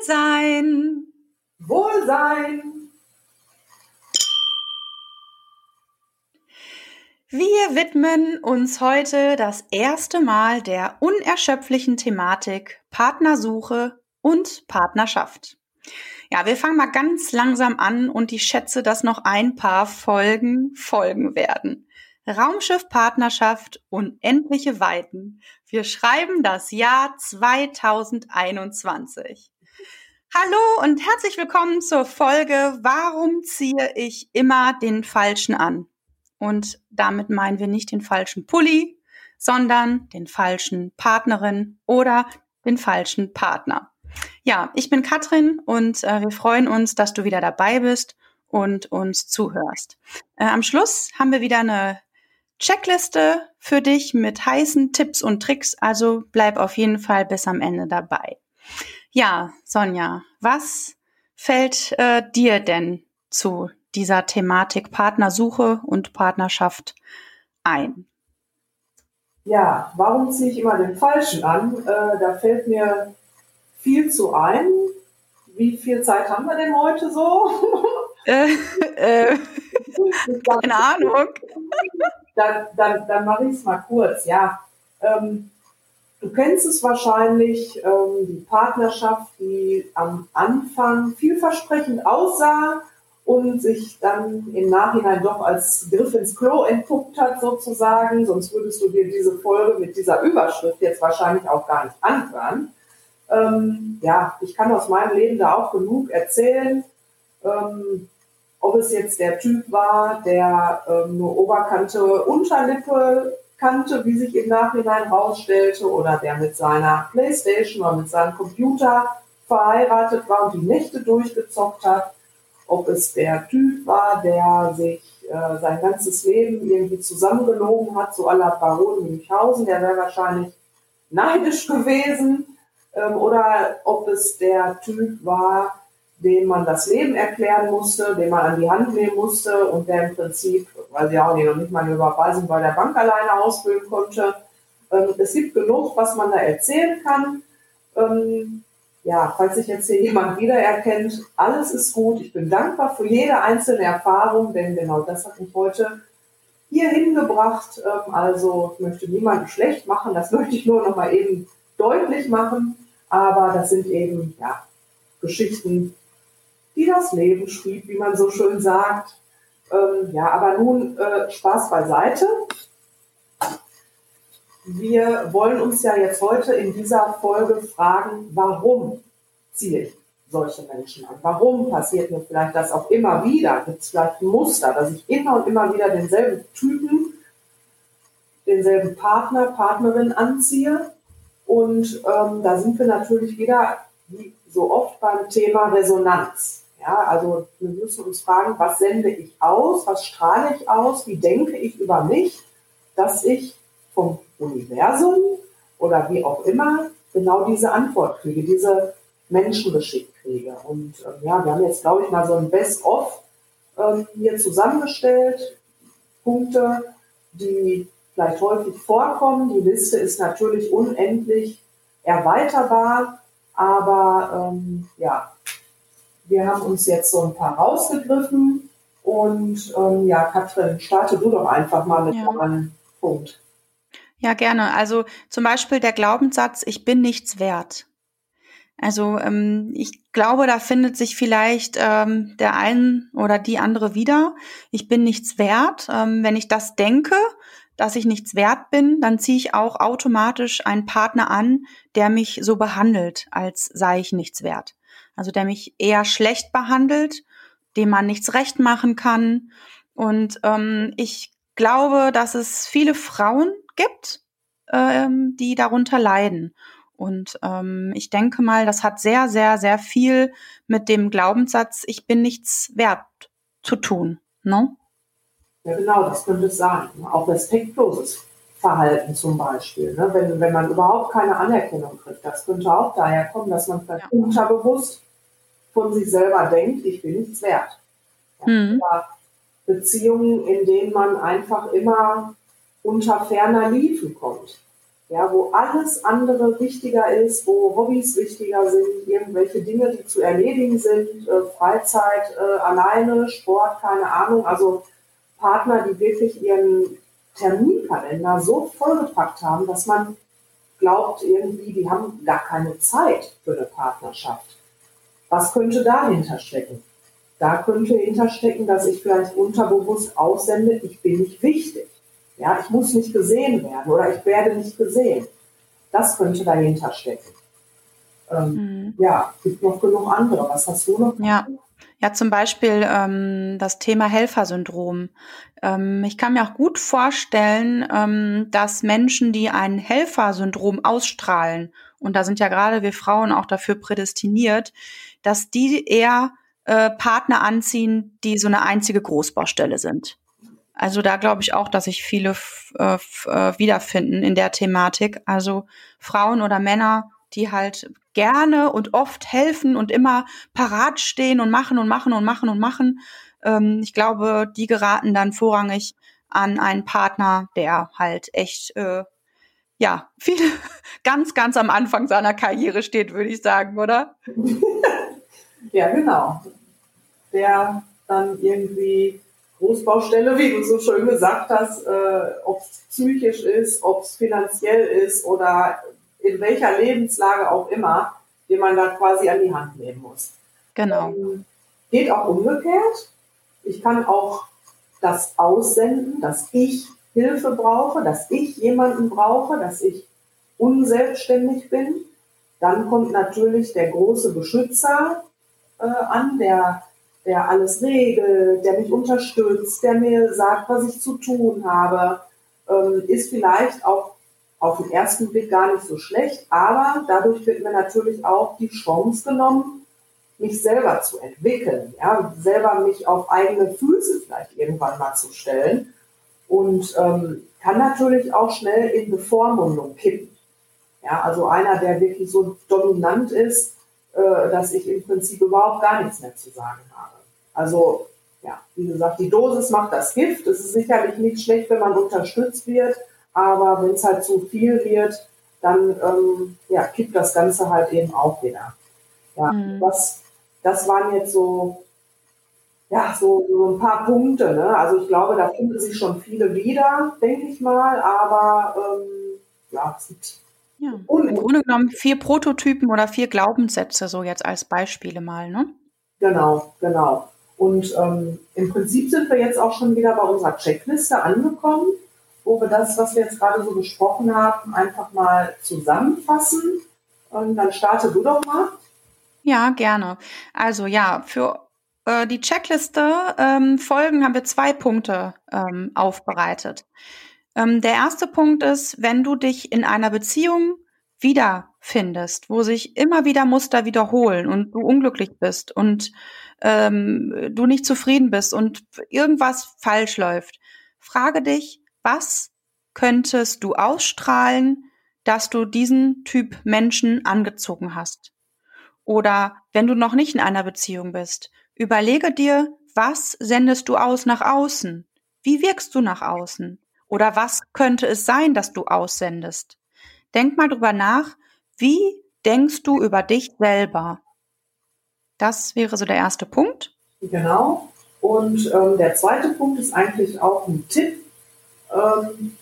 Wohlsein. Wohlsein. Wir widmen uns heute das erste Mal der unerschöpflichen Thematik Partnersuche und Partnerschaft. Ja, wir fangen mal ganz langsam an und ich schätze, dass noch ein paar Folgen folgen werden. Raumschiff Partnerschaft unendliche Weiten. Wir schreiben das Jahr 2021. Hallo und herzlich willkommen zur Folge Warum ziehe ich immer den falschen an? Und damit meinen wir nicht den falschen Pulli, sondern den falschen Partnerin oder den falschen Partner. Ja, ich bin Katrin und äh, wir freuen uns, dass du wieder dabei bist und uns zuhörst. Äh, am Schluss haben wir wieder eine Checkliste für dich mit heißen Tipps und Tricks, also bleib auf jeden Fall bis am Ende dabei. Ja, Sonja, was fällt äh, dir denn zu dieser Thematik Partnersuche und Partnerschaft ein? Ja, warum ziehe ich immer den Falschen an? Äh, da fällt mir viel zu ein. Wie viel Zeit haben wir denn heute so? Äh, äh, keine Ahnung. Dann, dann, dann mache ich es mal kurz. Ja, ähm, du kennst es wahrscheinlich, ähm, die Partnerschaft, die am Anfang vielversprechend aussah und sich dann im Nachhinein doch als Griff ins Klo entpuppt hat sozusagen. Sonst würdest du dir diese Folge mit dieser Überschrift jetzt wahrscheinlich auch gar nicht anhören. Ähm, ja, ich kann aus meinem Leben da auch genug erzählen. Ähm, ob es jetzt der Typ war, der ähm, nur Oberkante, Unterlippe kannte, wie sich im Nachhinein rausstellte, oder der mit seiner Playstation oder mit seinem Computer verheiratet war und die Nächte durchgezockt hat. Ob es der Typ war, der sich äh, sein ganzes Leben irgendwie zusammengelogen hat, so aller Baron Münchhausen, der wäre wahrscheinlich neidisch gewesen ähm, oder ob es der Typ war, dem man das Leben erklären musste, den man an die Hand nehmen musste und der im Prinzip, weil sie auch nicht, noch nicht mal eine Überweisung bei der Bank alleine ausfüllen konnte. Ähm, es gibt genug, was man da erzählen kann. Ähm, ja, falls sich jetzt hier jemand wiedererkennt, alles ist gut. Ich bin dankbar für jede einzelne Erfahrung, denn genau das hat mich heute hier hingebracht. Ähm, also ich möchte niemanden schlecht machen, das möchte ich nur noch mal eben deutlich machen. Aber das sind eben ja, Geschichten, die das Leben schrieb, wie man so schön sagt. Ähm, ja, aber nun äh, Spaß beiseite. Wir wollen uns ja jetzt heute in dieser Folge fragen, warum ziehe ich solche Menschen an? Warum passiert mir vielleicht das auch immer wieder? Gibt es vielleicht ein Muster, dass ich immer und immer wieder denselben Typen, denselben Partner, Partnerin anziehe? Und ähm, da sind wir natürlich wieder, wie so oft, beim Thema Resonanz. Ja, also wir müssen uns fragen, was sende ich aus, was strahle ich aus, wie denke ich über mich, dass ich vom Universum oder wie auch immer genau diese Antwort kriege, diese Menschengeschick kriege. Und ähm, ja, wir haben jetzt, glaube ich, mal so ein Best-of ähm, hier zusammengestellt. Punkte, die vielleicht häufig vorkommen. Die Liste ist natürlich unendlich erweiterbar, aber ähm, ja, wir haben uns jetzt so ein paar rausgegriffen und ähm, ja, Katrin, starte du doch einfach mal mit ja. einem Punkt. Ja, gerne. Also zum Beispiel der Glaubenssatz, ich bin nichts wert. Also ähm, ich glaube, da findet sich vielleicht ähm, der ein oder die andere wieder. Ich bin nichts wert. Ähm, wenn ich das denke, dass ich nichts wert bin, dann ziehe ich auch automatisch einen Partner an, der mich so behandelt, als sei ich nichts wert. Also der mich eher schlecht behandelt, dem man nichts recht machen kann. Und ähm, ich glaube, dass es viele Frauen gibt, ähm, die darunter leiden. Und ähm, ich denke mal, das hat sehr, sehr, sehr viel mit dem Glaubenssatz, ich bin nichts wert zu tun. Ne? Ja, genau, das könnte es sein. Auch respektloses Verhalten zum Beispiel. Ne? Wenn, wenn man überhaupt keine Anerkennung kriegt, das könnte auch daher kommen, dass man vielleicht ja. unterbewusst von sich selber denkt, ich bin nichts wert. Mhm. Beziehungen, in denen man einfach immer unter ferner Liefen kommt. ja, wo alles andere wichtiger ist, wo Hobbys wichtiger sind, irgendwelche Dinge, die zu erledigen sind, äh, Freizeit äh, alleine, Sport, keine Ahnung, also Partner, die wirklich ihren Terminkalender so vollgepackt haben, dass man glaubt irgendwie, die haben gar keine Zeit für eine Partnerschaft. Was könnte dahinter stecken? Da könnte hinterstecken, dass ich vielleicht unterbewusst aussende, ich bin nicht wichtig. Ja, ich muss nicht gesehen werden oder ich werde nicht gesehen. Das könnte dahinter stecken. Ähm, mhm. Ja, gibt noch genug andere. Was hast du noch? Ja. Ja, zum Beispiel ähm, das Thema Helfersyndrom. Ähm, ich kann mir auch gut vorstellen, ähm, dass Menschen, die ein Helfersyndrom ausstrahlen, und da sind ja gerade wir Frauen auch dafür prädestiniert, dass die eher äh, Partner anziehen, die so eine einzige Großbaustelle sind. Also da glaube ich auch, dass sich viele äh, äh, wiederfinden in der Thematik. Also Frauen oder Männer, die halt gerne und oft helfen und immer parat stehen und machen und machen und machen und machen. Ähm, ich glaube, die geraten dann vorrangig an einen Partner, der halt echt äh, ja viel ganz ganz am Anfang seiner Karriere steht, würde ich sagen, oder? ja, genau. Der dann irgendwie Großbaustelle, wie du so schön gesagt hast, äh, ob es psychisch ist, ob es finanziell ist oder in welcher Lebenslage auch immer, den man da quasi an die Hand nehmen muss. Genau. Ähm, geht auch umgekehrt. Ich kann auch das aussenden, dass ich Hilfe brauche, dass ich jemanden brauche, dass ich unselbstständig bin. Dann kommt natürlich der große Beschützer äh, an, der der alles regelt, der mich unterstützt, der mir sagt, was ich zu tun habe, ähm, ist vielleicht auch auf den ersten Blick gar nicht so schlecht, aber dadurch wird mir natürlich auch die Chance genommen, mich selber zu entwickeln, ja, selber mich auf eigene Füße vielleicht irgendwann mal zu stellen und ähm, kann natürlich auch schnell in Bevormundung kippen. Ja, also einer, der wirklich so dominant ist, äh, dass ich im Prinzip überhaupt gar nichts mehr zu sagen habe. Also, ja, wie gesagt, die Dosis macht das Gift. Es ist sicherlich nicht schlecht, wenn man unterstützt wird, aber wenn es halt zu viel wird, dann ähm, ja, kippt das Ganze halt eben auch wieder. Ja, mhm. was, das waren jetzt so, ja, so, so ein paar Punkte. Ne? Also ich glaube, da finden sich schon viele wieder, denke ich mal, aber ähm, ja, es gibt ja. Im Grunde genommen vier Prototypen oder vier Glaubenssätze, so jetzt als Beispiele mal, ne? Genau, genau. Und ähm, im Prinzip sind wir jetzt auch schon wieder bei unserer Checkliste angekommen, wo wir das, was wir jetzt gerade so besprochen haben, einfach mal zusammenfassen. Und dann starte du doch mal. Ja, gerne. Also ja, für äh, die Checkliste ähm, Folgen haben wir zwei Punkte ähm, aufbereitet. Ähm, der erste Punkt ist, wenn du dich in einer Beziehung wiederfindest, wo sich immer wieder Muster wiederholen und du unglücklich bist und ähm, du nicht zufrieden bist und irgendwas falsch läuft, frage dich, was könntest du ausstrahlen, dass du diesen Typ Menschen angezogen hast? Oder wenn du noch nicht in einer Beziehung bist, überlege dir, was sendest du aus nach außen? Wie wirkst du nach außen? Oder was könnte es sein, dass du aussendest? Denk mal drüber nach, wie denkst du über dich selber? Das wäre so der erste Punkt. Genau. Und ähm, der zweite Punkt ist eigentlich auch ein Tipp ähm,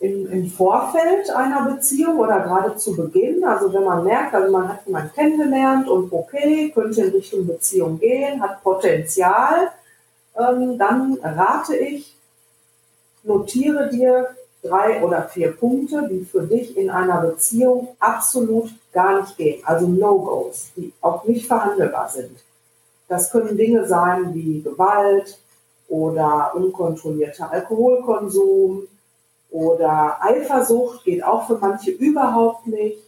im, im, Vorfeld einer Beziehung oder gerade zu Beginn. Also wenn man merkt, also man hat jemanden kennengelernt und okay, könnte in Richtung Beziehung gehen, hat Potenzial, ähm, dann rate ich, notiere dir drei oder vier Punkte, die für dich in einer Beziehung absolut gar nicht gehen. Also No-Gos, die auch nicht verhandelbar sind. Das können Dinge sein wie Gewalt oder unkontrollierter Alkoholkonsum oder Eifersucht geht auch für manche überhaupt nicht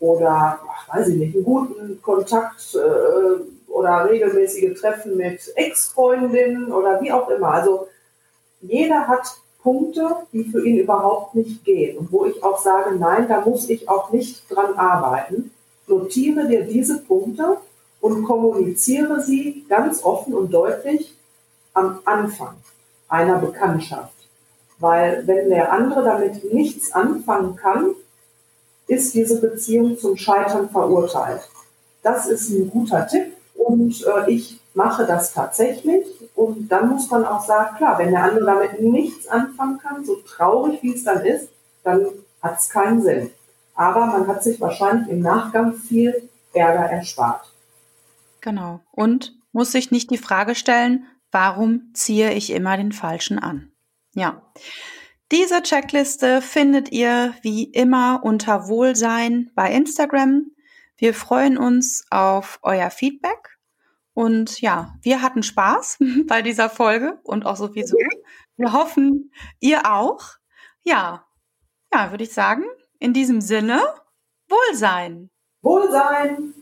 oder, ach, weiß ich nicht, einen guten Kontakt äh, oder regelmäßige Treffen mit Ex-Freundinnen oder wie auch immer. Also jeder hat Punkte, die für ihn überhaupt nicht gehen und wo ich auch sage, nein, da muss ich auch nicht dran arbeiten. Notiere dir diese Punkte und kommuniziere sie ganz offen und deutlich am Anfang einer Bekanntschaft. Weil wenn der andere damit nichts anfangen kann, ist diese Beziehung zum Scheitern verurteilt. Das ist ein guter Tipp und äh, ich mache das tatsächlich. Und dann muss man auch sagen, klar, wenn der andere damit nichts anfangen kann, so traurig wie es dann ist, dann hat es keinen Sinn. Aber man hat sich wahrscheinlich im Nachgang viel Ärger erspart. Genau. Und muss sich nicht die Frage stellen, warum ziehe ich immer den Falschen an? Ja. Diese Checkliste findet ihr wie immer unter Wohlsein bei Instagram. Wir freuen uns auf euer Feedback. Und ja, wir hatten Spaß bei dieser Folge und auch sowieso. Wir hoffen, ihr auch. Ja, ja, würde ich sagen, in diesem Sinne, Wohlsein. Wohlsein.